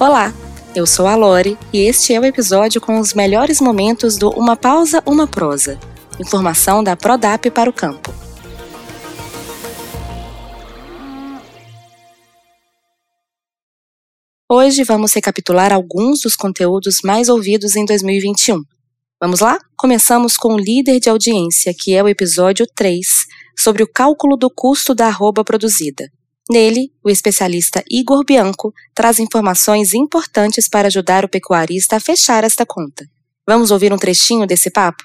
Olá, eu sou a Lore e este é o episódio com os melhores momentos do Uma Pausa, Uma Prosa. Informação da Prodap para o campo. Hoje vamos recapitular alguns dos conteúdos mais ouvidos em 2021. Vamos lá? Começamos com o líder de audiência, que é o episódio 3, sobre o cálculo do custo da arroba produzida. Nele, o especialista Igor Bianco traz informações importantes para ajudar o pecuarista a fechar esta conta. Vamos ouvir um trechinho desse papo?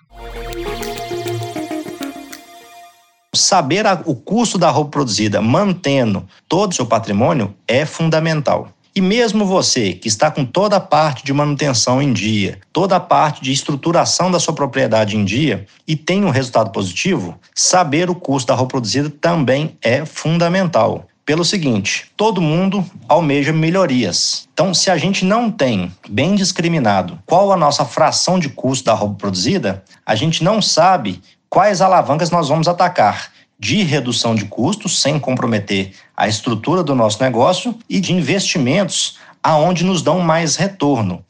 Saber o custo da roupa produzida mantendo todo o seu patrimônio é fundamental. E mesmo você que está com toda a parte de manutenção em dia, toda a parte de estruturação da sua propriedade em dia e tem um resultado positivo, saber o custo da roupa produzida também é fundamental pelo seguinte: todo mundo almeja melhorias. Então, se a gente não tem bem discriminado qual a nossa fração de custo da roupa produzida, a gente não sabe quais alavancas nós vamos atacar de redução de custos, sem comprometer a estrutura do nosso negócio, e de investimentos aonde nos dão mais retorno.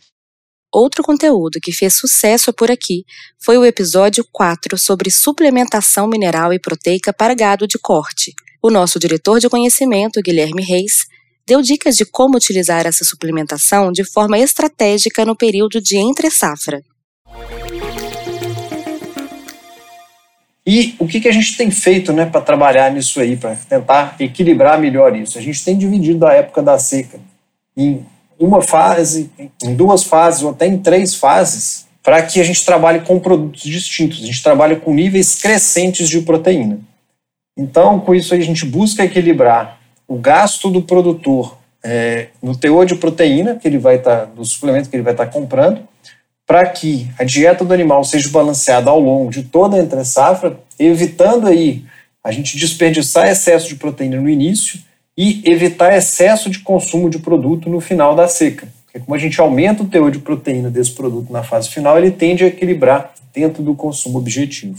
Outro conteúdo que fez sucesso por aqui foi o episódio 4 sobre suplementação mineral e proteica para gado de corte. O nosso diretor de conhecimento, Guilherme Reis, deu dicas de como utilizar essa suplementação de forma estratégica no período de entre-safra. E o que, que a gente tem feito né, para trabalhar nisso aí, para tentar equilibrar melhor isso? A gente tem dividido a época da seca em uma fase, em duas fases ou até em três fases, para que a gente trabalhe com produtos distintos. A gente trabalha com níveis crescentes de proteína. Então, com isso a gente busca equilibrar o gasto do produtor é, no teor de proteína que ele vai estar, tá, do suplemento que ele vai estar tá comprando, para que a dieta do animal seja balanceada ao longo de toda a entre-safra, evitando aí a gente desperdiçar excesso de proteína no início e evitar excesso de consumo de produto no final da seca. Porque como a gente aumenta o teor de proteína desse produto na fase final, ele tende a equilibrar dentro do consumo objetivo.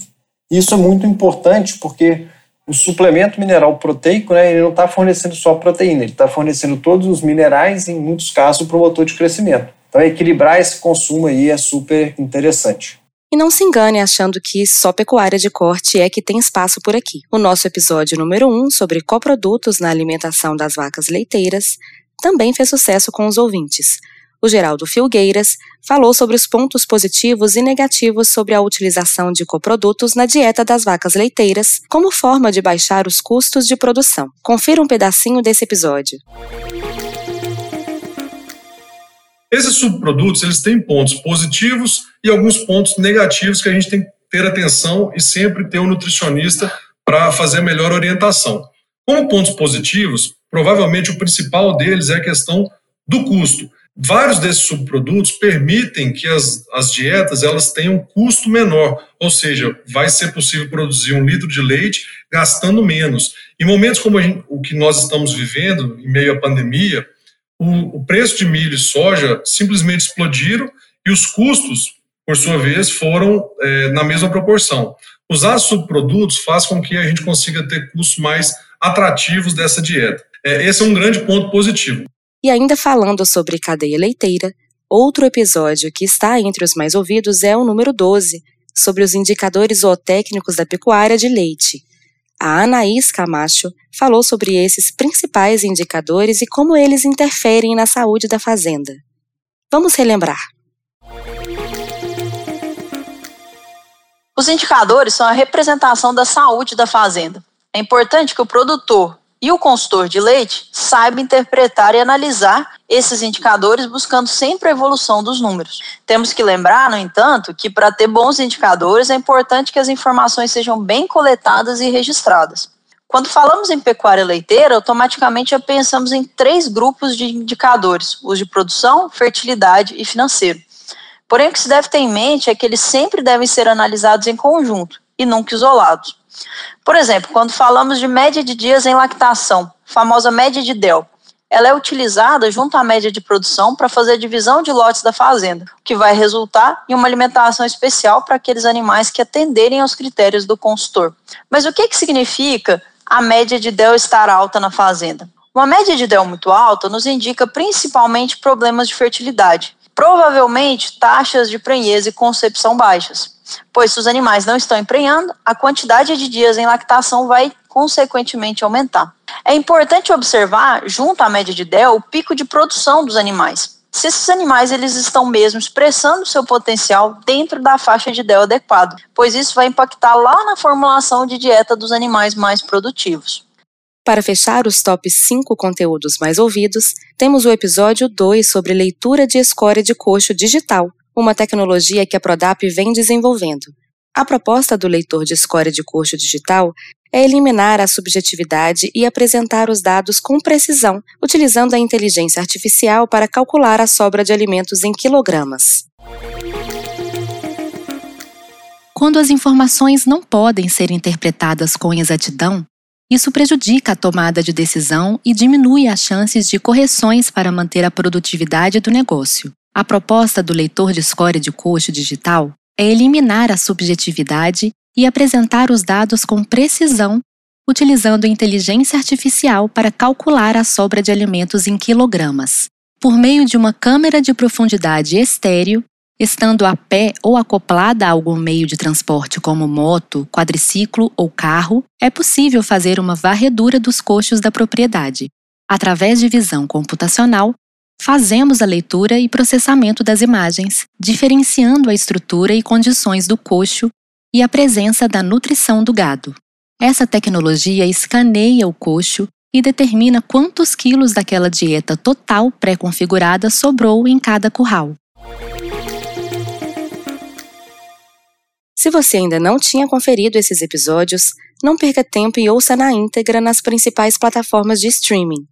Isso é muito importante porque o suplemento mineral proteico, né, ele não está fornecendo só proteína, ele está fornecendo todos os minerais, em muitos casos, o promotor de crescimento. Então, equilibrar esse consumo aí é super interessante. E não se engane achando que só pecuária de corte é que tem espaço por aqui. O nosso episódio número 1 um, sobre coprodutos na alimentação das vacas leiteiras também fez sucesso com os ouvintes o Geraldo Filgueiras falou sobre os pontos positivos e negativos sobre a utilização de coprodutos na dieta das vacas leiteiras como forma de baixar os custos de produção. Confira um pedacinho desse episódio. Esses subprodutos eles têm pontos positivos e alguns pontos negativos que a gente tem que ter atenção e sempre ter um nutricionista para fazer a melhor orientação. Como pontos positivos, provavelmente o principal deles é a questão do custo. Vários desses subprodutos permitem que as, as dietas elas tenham um custo menor, ou seja, vai ser possível produzir um litro de leite gastando menos. Em momentos como gente, o que nós estamos vivendo, em meio à pandemia, o, o preço de milho e soja simplesmente explodiram e os custos, por sua vez, foram é, na mesma proporção. Usar subprodutos faz com que a gente consiga ter custos mais atrativos dessa dieta. É, esse é um grande ponto positivo. E ainda falando sobre cadeia leiteira, outro episódio que está entre os mais ouvidos é o número 12, sobre os indicadores zootécnicos da pecuária de leite. A Anaís Camacho falou sobre esses principais indicadores e como eles interferem na saúde da fazenda. Vamos relembrar. Os indicadores são a representação da saúde da fazenda. É importante que o produtor e o consultor de leite saiba interpretar e analisar esses indicadores, buscando sempre a evolução dos números. Temos que lembrar, no entanto, que para ter bons indicadores é importante que as informações sejam bem coletadas e registradas. Quando falamos em pecuária leiteira, automaticamente já pensamos em três grupos de indicadores: os de produção, fertilidade e financeiro. Porém, o que se deve ter em mente é que eles sempre devem ser analisados em conjunto e nunca isolados. Por exemplo, quando falamos de média de dias em lactação, famosa média de DEL, ela é utilizada junto à média de produção para fazer a divisão de lotes da fazenda, o que vai resultar em uma alimentação especial para aqueles animais que atenderem aos critérios do consultor. Mas o que, que significa a média de DEL estar alta na fazenda? Uma média de DEL muito alta nos indica principalmente problemas de fertilidade, provavelmente taxas de prenhez e concepção baixas, pois se os animais não estão emprenhando, a quantidade de dias em lactação vai consequentemente aumentar. É importante observar, junto à média de DEL, o pico de produção dos animais. Se esses animais eles estão mesmo expressando seu potencial dentro da faixa de DEL adequado, pois isso vai impactar lá na formulação de dieta dos animais mais produtivos. Para fechar os top 5 conteúdos mais ouvidos, temos o episódio 2 sobre leitura de escória de coxo digital, uma tecnologia que a Prodap vem desenvolvendo. A proposta do leitor de escória de coxo digital é eliminar a subjetividade e apresentar os dados com precisão, utilizando a inteligência artificial para calcular a sobra de alimentos em quilogramas. Quando as informações não podem ser interpretadas com exatidão, isso prejudica a tomada de decisão e diminui as chances de correções para manter a produtividade do negócio. A proposta do leitor de score de custo digital é eliminar a subjetividade e apresentar os dados com precisão, utilizando inteligência artificial para calcular a sobra de alimentos em quilogramas. Por meio de uma câmera de profundidade estéreo, Estando a pé ou acoplada a algum meio de transporte como moto, quadriciclo ou carro, é possível fazer uma varredura dos coxos da propriedade. Através de visão computacional, fazemos a leitura e processamento das imagens, diferenciando a estrutura e condições do coxo e a presença da nutrição do gado. Essa tecnologia escaneia o coxo e determina quantos quilos daquela dieta total pré-configurada sobrou em cada curral. Se você ainda não tinha conferido esses episódios, não perca tempo e ouça na íntegra nas principais plataformas de streaming.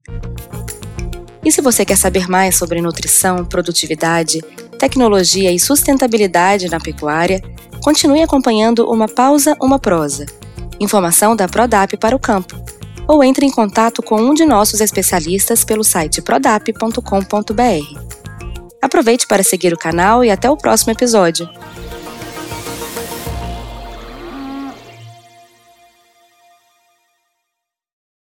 E se você quer saber mais sobre nutrição, produtividade, tecnologia e sustentabilidade na pecuária, continue acompanhando Uma Pausa, Uma Prosa, informação da Prodap para o campo, ou entre em contato com um de nossos especialistas pelo site prodap.com.br. Aproveite para seguir o canal e até o próximo episódio.